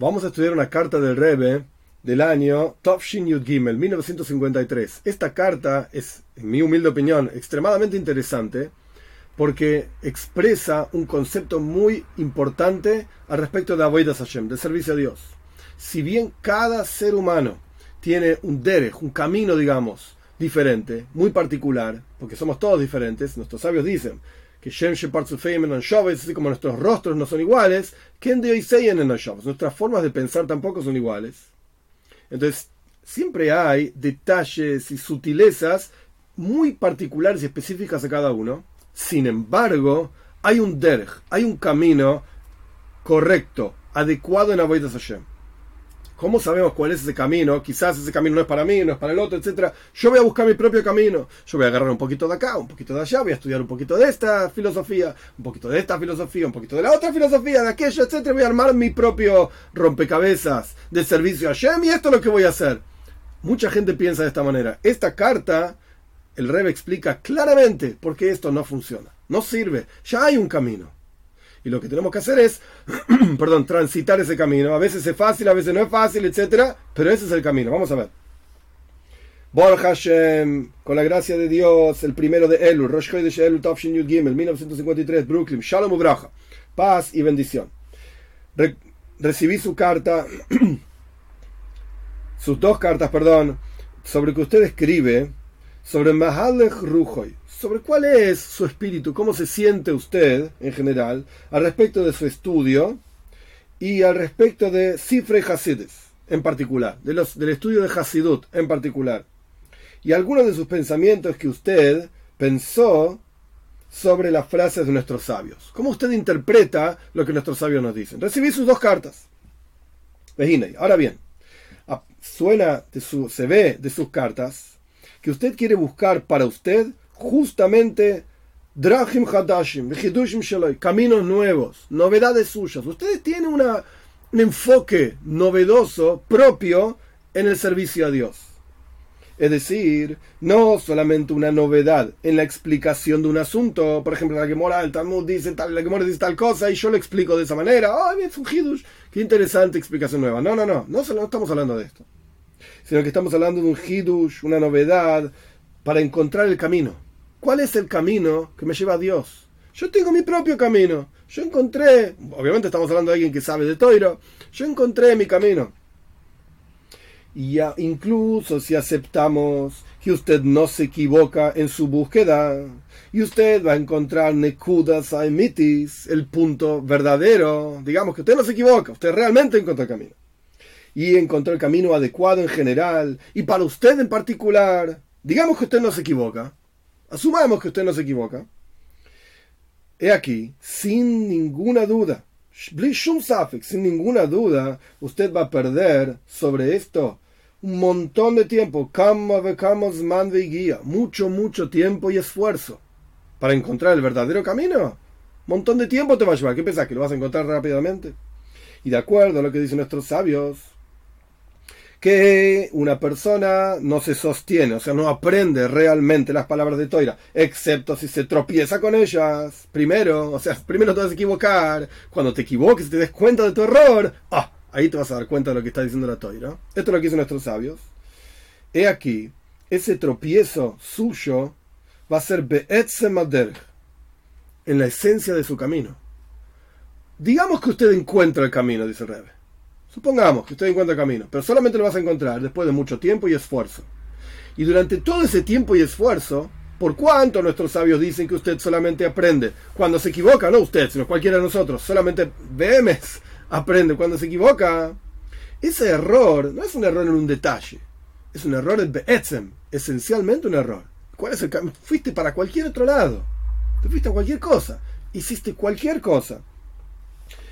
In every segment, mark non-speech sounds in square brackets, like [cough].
Vamos a estudiar una carta del Rebbe del año Tovshin Yud Gimel, 1953. Esta carta es, en mi humilde opinión, extremadamente interesante porque expresa un concepto muy importante al respecto de Avoidas Hashem, del servicio a Dios. Si bien cada ser humano tiene un derech, un camino, digamos, diferente, muy particular, porque somos todos diferentes, nuestros sabios dicen que Shem así como nuestros rostros no son iguales, nuestras formas de pensar tampoco son iguales. Entonces, siempre hay detalles y sutilezas muy particulares y específicas a cada uno. Sin embargo, hay un derg, hay un camino correcto, adecuado en Avodah Hashem. ¿Cómo sabemos cuál es ese camino? Quizás ese camino no es para mí, no es para el otro, etc. Yo voy a buscar mi propio camino. Yo voy a agarrar un poquito de acá, un poquito de allá, voy a estudiar un poquito de esta filosofía, un poquito de esta filosofía, un poquito de la otra filosofía, de aquello, etc. Voy a armar mi propio rompecabezas de servicio a Shem y esto es lo que voy a hacer. Mucha gente piensa de esta manera. Esta carta, el Rebbe explica claramente por qué esto no funciona. No sirve. Ya hay un camino. Y lo que tenemos que hacer es, [clears throat] perdón, transitar ese camino. A veces es fácil, a veces no es fácil, etc. Pero ese es el camino. Vamos a ver. Bor Hashem, con la gracia de Dios, el primero de Elul, Rosh de Elul, Tafshin Yud Gimel, 1953, Brooklyn, Shalom Ubraja, paz y bendición. recibí su carta, [clears throat] sus dos cartas, perdón, sobre que usted escribe sobre Mahalech Rujoy, sobre cuál es su espíritu, cómo se siente usted en general al respecto de su estudio y al respecto de Sifre Hasides en particular, del estudio de Hasidut en particular, y algunos de sus pensamientos que usted pensó sobre las frases de nuestros sabios. ¿Cómo usted interpreta lo que nuestros sabios nos dicen? Recibí sus dos cartas. Ahora bien, suena de su, se ve de sus cartas que usted quiere buscar para usted justamente Drahim Hadashim, caminos nuevos, novedades suyas. Ustedes tienen un enfoque novedoso propio en el servicio a Dios. Es decir, no solamente una novedad en la explicación de un asunto, por ejemplo, la que mora el Talmud dice tal, la que dice tal cosa y yo lo explico de esa manera. ¡Ay, es un hidush! ¡Qué interesante explicación nueva! No, no, no, no, no estamos hablando de esto, sino que estamos hablando de un hidush, una novedad para encontrar el camino ¿Cuál es el camino que me lleva a Dios? Yo tengo mi propio camino. Yo encontré, obviamente estamos hablando de alguien que sabe de Toiro, yo encontré mi camino. Y ya incluso si aceptamos que usted no se equivoca en su búsqueda, y usted va a encontrar Nekudas Aimitis, el punto verdadero, digamos que usted no se equivoca, usted realmente encontró el camino. Y encontró el camino adecuado en general, y para usted en particular, digamos que usted no se equivoca, Asumamos que usted no se equivoca. He aquí, sin ninguna duda, sin ninguna duda, usted va a perder sobre esto un montón de tiempo, guía, mucho, mucho tiempo y esfuerzo para encontrar el verdadero camino. Montón de tiempo te va a llevar. ¿Qué pensás? ¿Que lo vas a encontrar rápidamente? Y de acuerdo a lo que dicen nuestros sabios, que una persona no se sostiene, o sea, no aprende realmente las palabras de Toira, excepto si se tropieza con ellas. Primero, o sea, primero te vas a equivocar. Cuando te equivoques y te des cuenta de tu error, ah, ahí te vas a dar cuenta de lo que está diciendo la Toira. Esto es lo que dicen nuestros sabios. He aquí, ese tropiezo suyo va a ser Be'etzemader, en la esencia de su camino. Digamos que usted encuentra el camino, dice el Rebe. Supongamos que usted encuentra camino, pero solamente lo vas a encontrar después de mucho tiempo y esfuerzo. Y durante todo ese tiempo y esfuerzo, por cuánto nuestros sabios dicen que usted solamente aprende cuando se equivoca, no usted, sino cualquiera de nosotros, solamente Behemes aprende cuando se equivoca. Ese error no es un error en un detalle, es un error en Be'etzem, esencialmente un error. ¿Cuál es el Fuiste para cualquier otro lado, te fuiste a cualquier cosa, hiciste cualquier cosa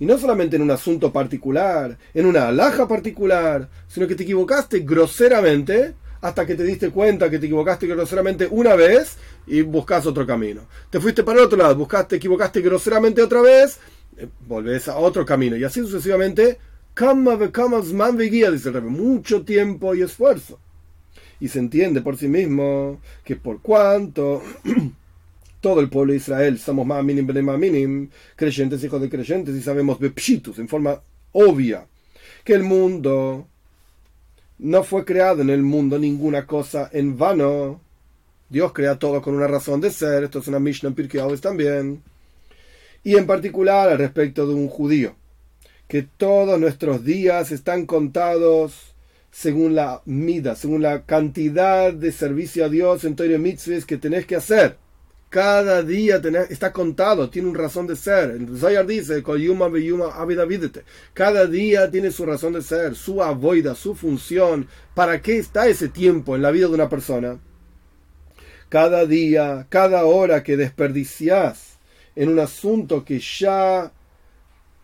y no solamente en un asunto particular, en una alhaja particular, sino que te equivocaste groseramente hasta que te diste cuenta que te equivocaste groseramente una vez y buscas otro camino. Te fuiste para el otro lado, buscaste, te equivocaste groseramente otra vez, eh, volvés a otro camino. Y así sucesivamente, guía, dice el rey, mucho tiempo y esfuerzo. Y se entiende por sí mismo que por cuanto [clears throat] todo el pueblo de Israel somos más minim, creyentes, hijos de creyentes, y sabemos bepshitus, en forma obvia, que el mundo no fue creado en el mundo ninguna cosa en vano. Dios crea todo con una razón de ser. Esto es una Mishnah en también. Y en particular al respecto de un judío. Que todos nuestros días están contados según la mida, según la cantidad de servicio a Dios en Torah Mitzvahs que tenés que hacer. Cada día está contado, tiene una razón de ser. El Zayar dice, cada día tiene su razón de ser, su avoida, su función. ¿Para qué está ese tiempo en la vida de una persona? Cada día, cada hora que desperdicias en un asunto que ya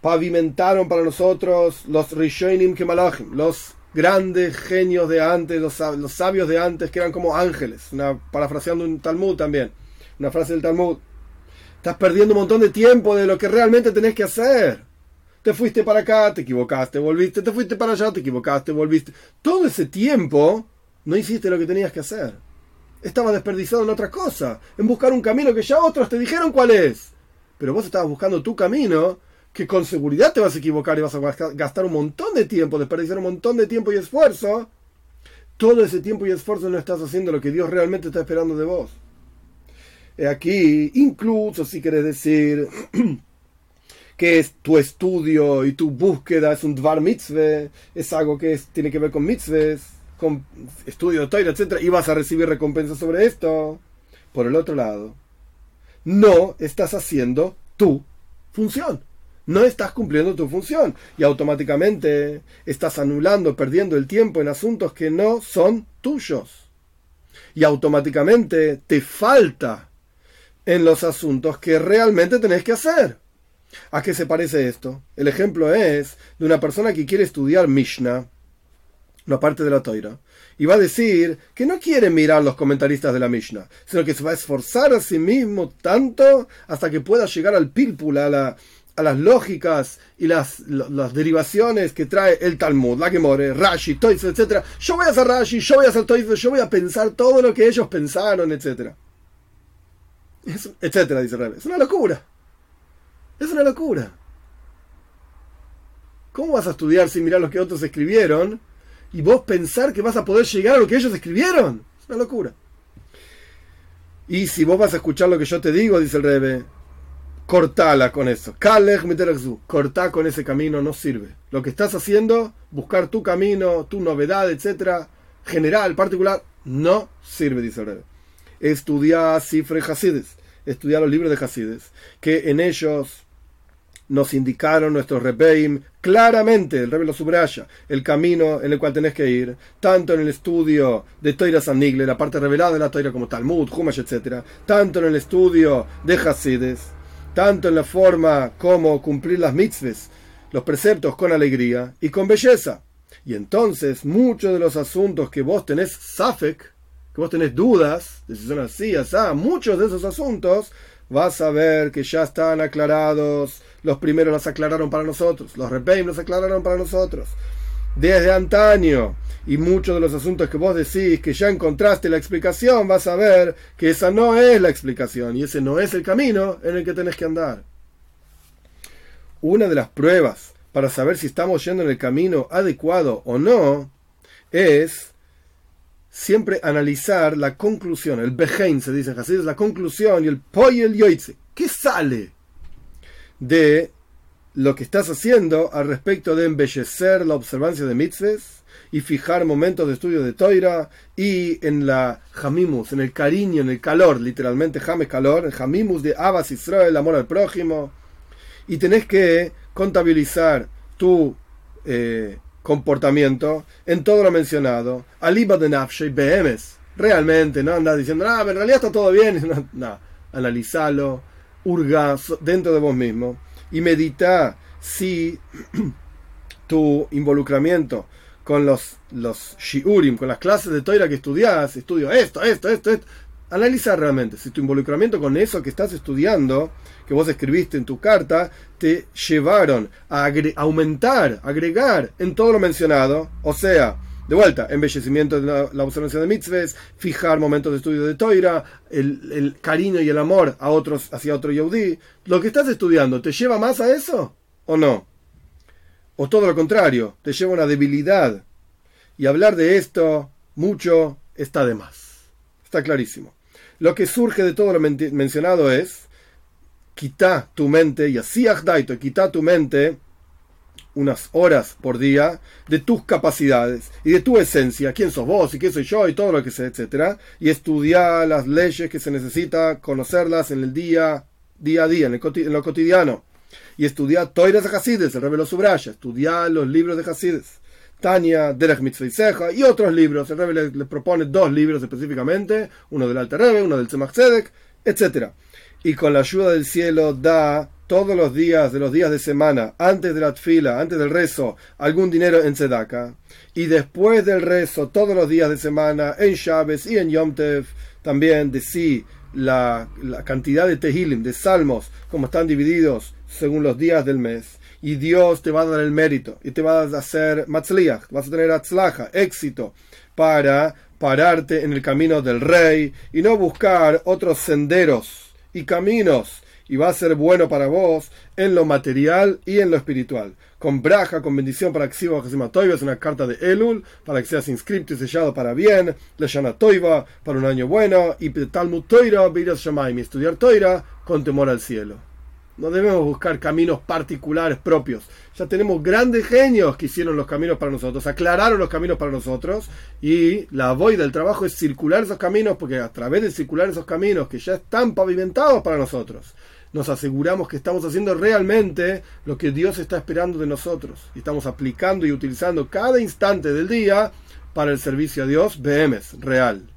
pavimentaron para nosotros los Rishonim Kemalachim, los grandes genios de antes, los, sabios de antes que eran como ángeles, parafraseando un Talmud también una frase del Talmud. Estás perdiendo un montón de tiempo de lo que realmente tenés que hacer. Te fuiste para acá, te equivocaste, volviste, te fuiste para allá, te equivocaste, volviste. Todo ese tiempo no hiciste lo que tenías que hacer. Estaba desperdiciado en otra cosa, en buscar un camino que ya otros te dijeron cuál es. Pero vos estabas buscando tu camino, que con seguridad te vas a equivocar y vas a gastar un montón de tiempo, desperdiciar un montón de tiempo y esfuerzo. Todo ese tiempo y esfuerzo no estás haciendo lo que Dios realmente está esperando de vos. Aquí, incluso si quieres decir [clears throat] que es tu estudio y tu búsqueda es un dvar mitzvah, es algo que tiene que ver con mitzvahs, con estudio de Torah, etc., y vas a recibir recompensa sobre esto. Por el otro lado, no estás haciendo tu función. No estás cumpliendo tu función y automáticamente estás anulando, perdiendo el tiempo en asuntos que no son tuyos. Y automáticamente te falta en los asuntos que realmente tenés que hacer. ¿A qué se parece esto? El ejemplo es de una persona que quiere estudiar Mishnah, una parte de la Toira, y va a decir que no quiere mirar los comentaristas de la Mishnah, sino que se va a esforzar a sí mismo tanto hasta que pueda llegar al pílpula, a, la, a las lógicas y las, derivaciones que trae el Talmud, la Gemore, Rashi, Toiz, etc. Yo voy a hacer Rashi, yo voy a hacer Toiz, yo voy a pensar todo lo que ellos pensaron, etcétera dice Rebe. Es una locura. Es una locura. ¿Cómo vas a estudiar sin mirar lo que otros escribieron y vos pensar que vas a poder llegar a lo que ellos escribieron? Es una locura. Y si vos vas a escuchar lo que yo te digo, dice el Rebe, cortala con eso. Cortá con ese camino, no sirve. Lo que estás haciendo, buscar tu camino, tu novedad, etcétera, general, particular, no sirve, dice el Rebe estudiar Cifre Hasides, estudiar los libros de Hasides, que en ellos nos indicaron nuestros Rebeim claramente, el Rebe lo subraya, el camino en el cual tenés que ir, tanto en el estudio de Toira Nigle, la parte revelada de la Toira como Talmud, Humash, etc., tanto en el estudio de Hasides, tanto en la forma como cumplir las mitzvahs, los preceptos con alegría y con belleza. Y entonces muchos de los asuntos que vos tenés Safek, que vos tenés dudas de si son así, así, muchos de esos asuntos, vas a ver que ya están aclarados. Los primeros los aclararon para nosotros, los Repeim los aclararon para nosotros. Desde antaño, y muchos de los asuntos que vos decís que ya encontraste la explicación, vas a ver que esa no es la explicación y ese no es el camino en el que tenés que andar. Una de las pruebas para saber si estamos yendo en el camino adecuado o no es siempre analizar la conclusión, el behein se dice así, es la conclusión y el poi el yoitze. ¿Qué sale de lo que estás haciendo al respecto de embellecer la observancia de mitzvahs y fijar momentos de estudio de toira y en la jamimus, en el cariño, en el calor, literalmente james calor, el jamimus de Abbas Israel, el amor al prójimo, y tenés que contabilizar tu eh, comportamiento en todo lo mencionado. Aliba de Nafshe BMs. Realmente, no andas diciendo, ah, en realidad está todo bien. [laughs] No, no. analizalo, urga dentro de vos mismo y medita si [clears throat] tu involucramiento con los, los shiurim, con las clases de toira que estudias, estudio esto, esto, esto, esto. Analiza realmente si tu involucramiento con eso que estás estudiando que vos escribiste en tu carta te llevaron a aumentar, agregar en todo lo mencionado, o sea, de vuelta, embellecimiento de la, observancia de mitzvahs, fijar momentos de estudio de toira, el, cariño y el amor a otros, hacia otro yehudí. ¿Lo que estás estudiando te lleva más a eso o no? o todo lo contrario, te lleva a una debilidad. Y hablar de esto mucho está de más. Está clarísimo. Lo que surge de todo lo mencionado es, quita tu mente, y así daito, quita tu mente unas horas por día de tus capacidades y de tu esencia, quién sos vos y quién soy yo y todo lo que sé, etcétera, y estudiar las leyes que se necesita conocerlas en el día, día a día, en, lo cotidiano, y estudiar Toiras de Hasides, el Rebbe lo subraya, estudiar los libros de Hasides, Tania, Derech Mitzvah y otros libros, el Rebbe le, propone dos libros específicamente, uno del Alter Rebbe, uno del Tzemach Tzedek, etcétera, y con la ayuda del cielo da todos los días de los días de semana, antes de la fila, antes del rezo, algún dinero en Tzedaka. Y después del rezo, todos los días de semana, en Shabes y en Yom Tev, también de sí la, cantidad de Tehilim, de salmos, como están divididos según los días del mes. Y Dios te va a dar el mérito y te va a hacer matzliach, vas a tener atzlaja, éxito, para pararte en el camino del rey y no buscar otros senderos y caminos y va a ser bueno para vos en lo material y en lo espiritual. Con braja, con bendición para que siga es una carta de Elul, para que seas inscrito y sellado para bien, Leshana Toiva, para un año bueno, y Talmud Toira, Viras y estudiar Toira con temor al cielo. No debemos buscar caminos particulares propios. Ya tenemos grandes genios que hicieron los caminos para nosotros, aclararon los caminos para nosotros y la voy del trabajo es circular esos caminos porque a través de circular esos caminos que ya están pavimentados para nosotros, nos aseguramos que estamos haciendo realmente lo que Dios está esperando de nosotros y estamos aplicando y utilizando cada instante del día para el servicio a Dios, BMS, real.